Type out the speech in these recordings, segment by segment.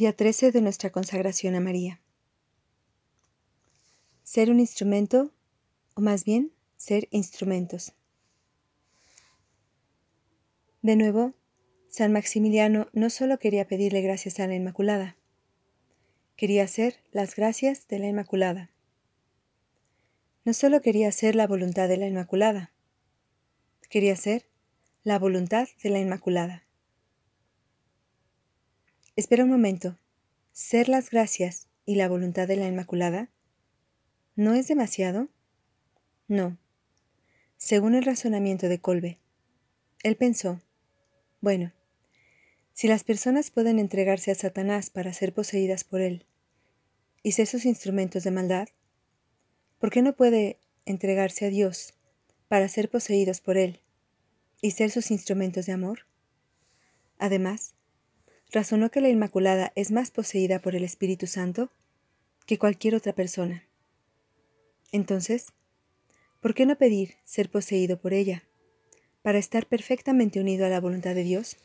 Día 13 de nuestra consagración a María. Ser un instrumento, o más bien, ser instrumentos. De nuevo, San Maximiliano no solo quería pedirle gracias a la Inmaculada, quería hacer las gracias de la Inmaculada. No solo quería hacer la voluntad de la Inmaculada, quería hacer la voluntad de la Inmaculada. Espera un momento. ¿Ser las gracias y la voluntad de la Inmaculada? ¿No es demasiado? No. Según el razonamiento de Colbe, él pensó, bueno, si las personas pueden entregarse a Satanás para ser poseídas por él y ser sus instrumentos de maldad, ¿por qué no puede entregarse a Dios para ser poseídos por él y ser sus instrumentos de amor? Además, razonó que la Inmaculada es más poseída por el Espíritu Santo que cualquier otra persona. Entonces, ¿por qué no pedir ser poseído por ella, para estar perfectamente unido a la voluntad de Dios?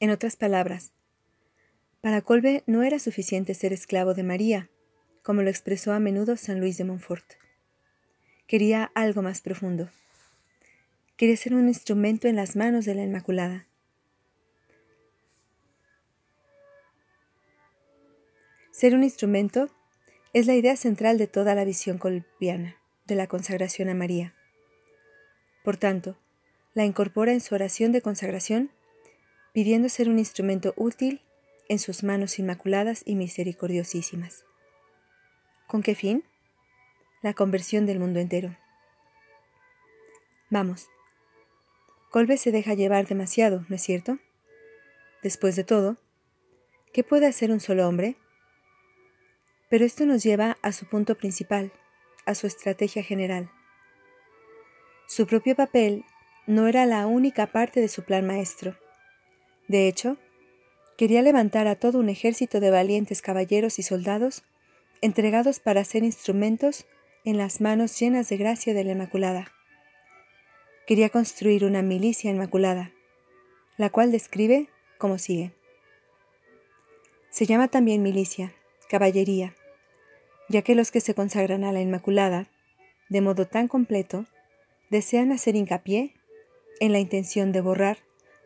En otras palabras, para Colbe no era suficiente ser esclavo de María, como lo expresó a menudo San Luis de Montfort. Quería algo más profundo. Quería ser un instrumento en las manos de la Inmaculada Ser un instrumento es la idea central de toda la visión colombiana de la consagración a María. Por tanto, la incorpora en su oración de consagración, pidiendo ser un instrumento útil en sus manos inmaculadas y misericordiosísimas. ¿Con qué fin? La conversión del mundo entero. Vamos. Colbe se deja llevar demasiado, ¿no es cierto? Después de todo, ¿qué puede hacer un solo hombre? Pero esto nos lleva a su punto principal, a su estrategia general. Su propio papel no era la única parte de su plan maestro. De hecho, quería levantar a todo un ejército de valientes caballeros y soldados entregados para ser instrumentos en las manos llenas de gracia de la Inmaculada. Quería construir una milicia inmaculada, la cual describe como sigue. Se llama también milicia, caballería, ya que los que se consagran a la Inmaculada, de modo tan completo, desean hacer hincapié en la intención de borrar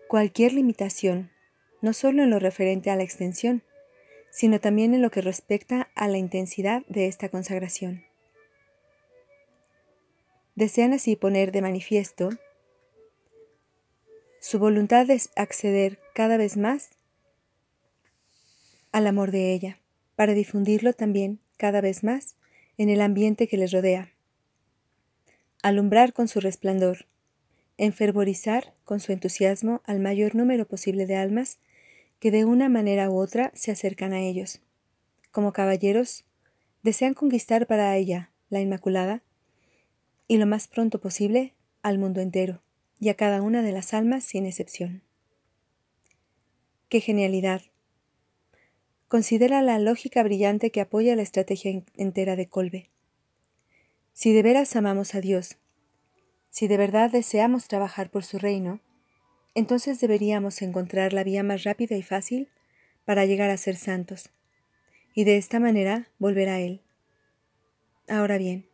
cualquier limitación, no solo en lo referente a la extensión, sino también en lo que respecta a la intensidad de esta consagración. Desean así poner de manifiesto su voluntad de acceder cada vez más al amor de ella, para difundirlo también cada vez más en el ambiente que les rodea. Alumbrar con su resplandor, enfervorizar con su entusiasmo al mayor número posible de almas que de una manera u otra se acercan a ellos. Como caballeros, desean conquistar para ella, la Inmaculada, y lo más pronto posible al mundo entero y a cada una de las almas sin excepción. ¡Qué genialidad! Considera la lógica brillante que apoya la estrategia entera de Colbe. Si de veras amamos a Dios, si de verdad deseamos trabajar por su reino, entonces deberíamos encontrar la vía más rápida y fácil para llegar a ser santos, y de esta manera volver a Él. Ahora bien,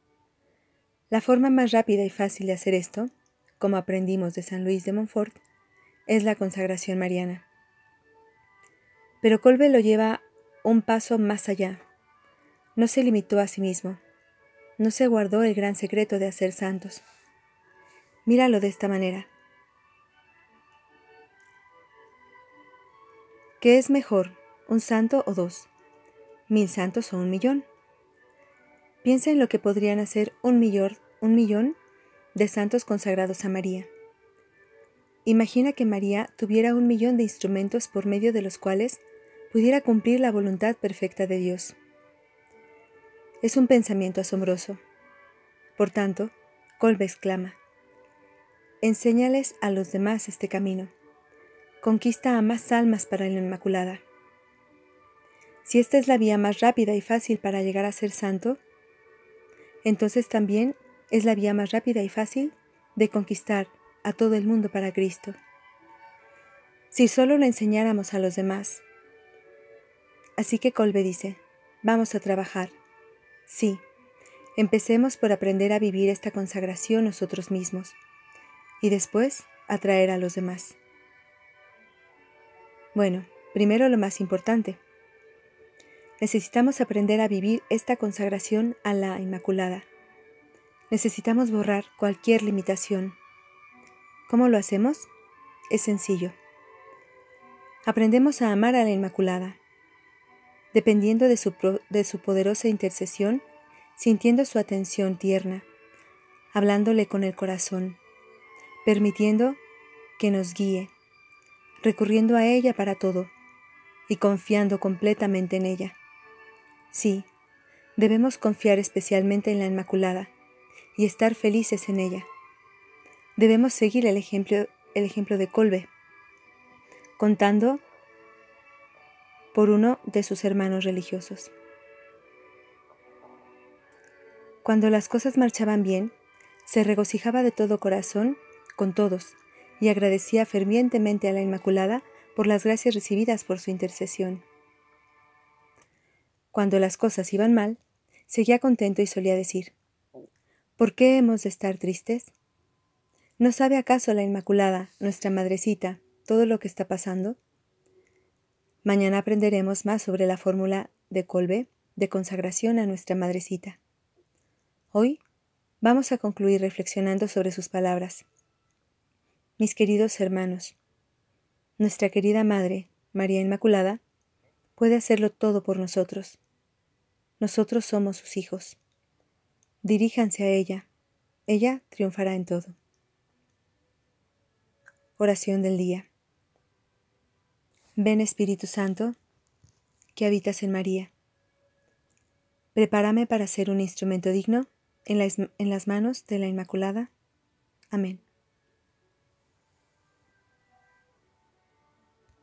la forma más rápida y fácil de hacer esto, como aprendimos de San Luis de Montfort, es la consagración mariana. Pero Colbe lo lleva un paso más allá. No se limitó a sí mismo. No se guardó el gran secreto de hacer santos. Míralo de esta manera. ¿Qué es mejor, un santo o dos? ¿Mil santos o un millón? Piensa en lo que podrían hacer un millón, un millón de santos consagrados a María. Imagina que María tuviera un millón de instrumentos por medio de los cuales pudiera cumplir la voluntad perfecta de Dios. Es un pensamiento asombroso. Por tanto, Colbe exclama, enséñales a los demás este camino. Conquista a más almas para la Inmaculada. Si esta es la vía más rápida y fácil para llegar a ser santo, entonces también es la vía más rápida y fácil de conquistar a todo el mundo para Cristo. Si solo lo enseñáramos a los demás, Así que Colbe dice, vamos a trabajar. Sí, empecemos por aprender a vivir esta consagración nosotros mismos y después atraer a los demás. Bueno, primero lo más importante. Necesitamos aprender a vivir esta consagración a la Inmaculada. Necesitamos borrar cualquier limitación. ¿Cómo lo hacemos? Es sencillo. Aprendemos a amar a la Inmaculada, dependiendo de su, de su poderosa intercesión, sintiendo su atención tierna, hablándole con el corazón, permitiendo que nos guíe, recurriendo a ella para todo y confiando completamente en ella. Sí, debemos confiar especialmente en la Inmaculada y estar felices en ella. Debemos seguir el ejemplo, el ejemplo de Colbe, contando por uno de sus hermanos religiosos. Cuando las cosas marchaban bien, se regocijaba de todo corazón con todos y agradecía fervientemente a la Inmaculada por las gracias recibidas por su intercesión. Cuando las cosas iban mal, seguía contento y solía decir, ¿Por qué hemos de estar tristes? ¿No sabe acaso la Inmaculada, nuestra madrecita, todo lo que está pasando? Mañana aprenderemos más sobre la fórmula de Colbe de consagración a nuestra madrecita. Hoy vamos a concluir reflexionando sobre sus palabras. Mis queridos hermanos, nuestra querida Madre, María Inmaculada, puede hacerlo todo por nosotros. Nosotros somos sus hijos. Diríjanse a ella. Ella triunfará en todo. Oración del día. Ven Espíritu Santo, que habitas en María. Prepárame para ser un instrumento digno en, en las manos de la Inmaculada. Amén.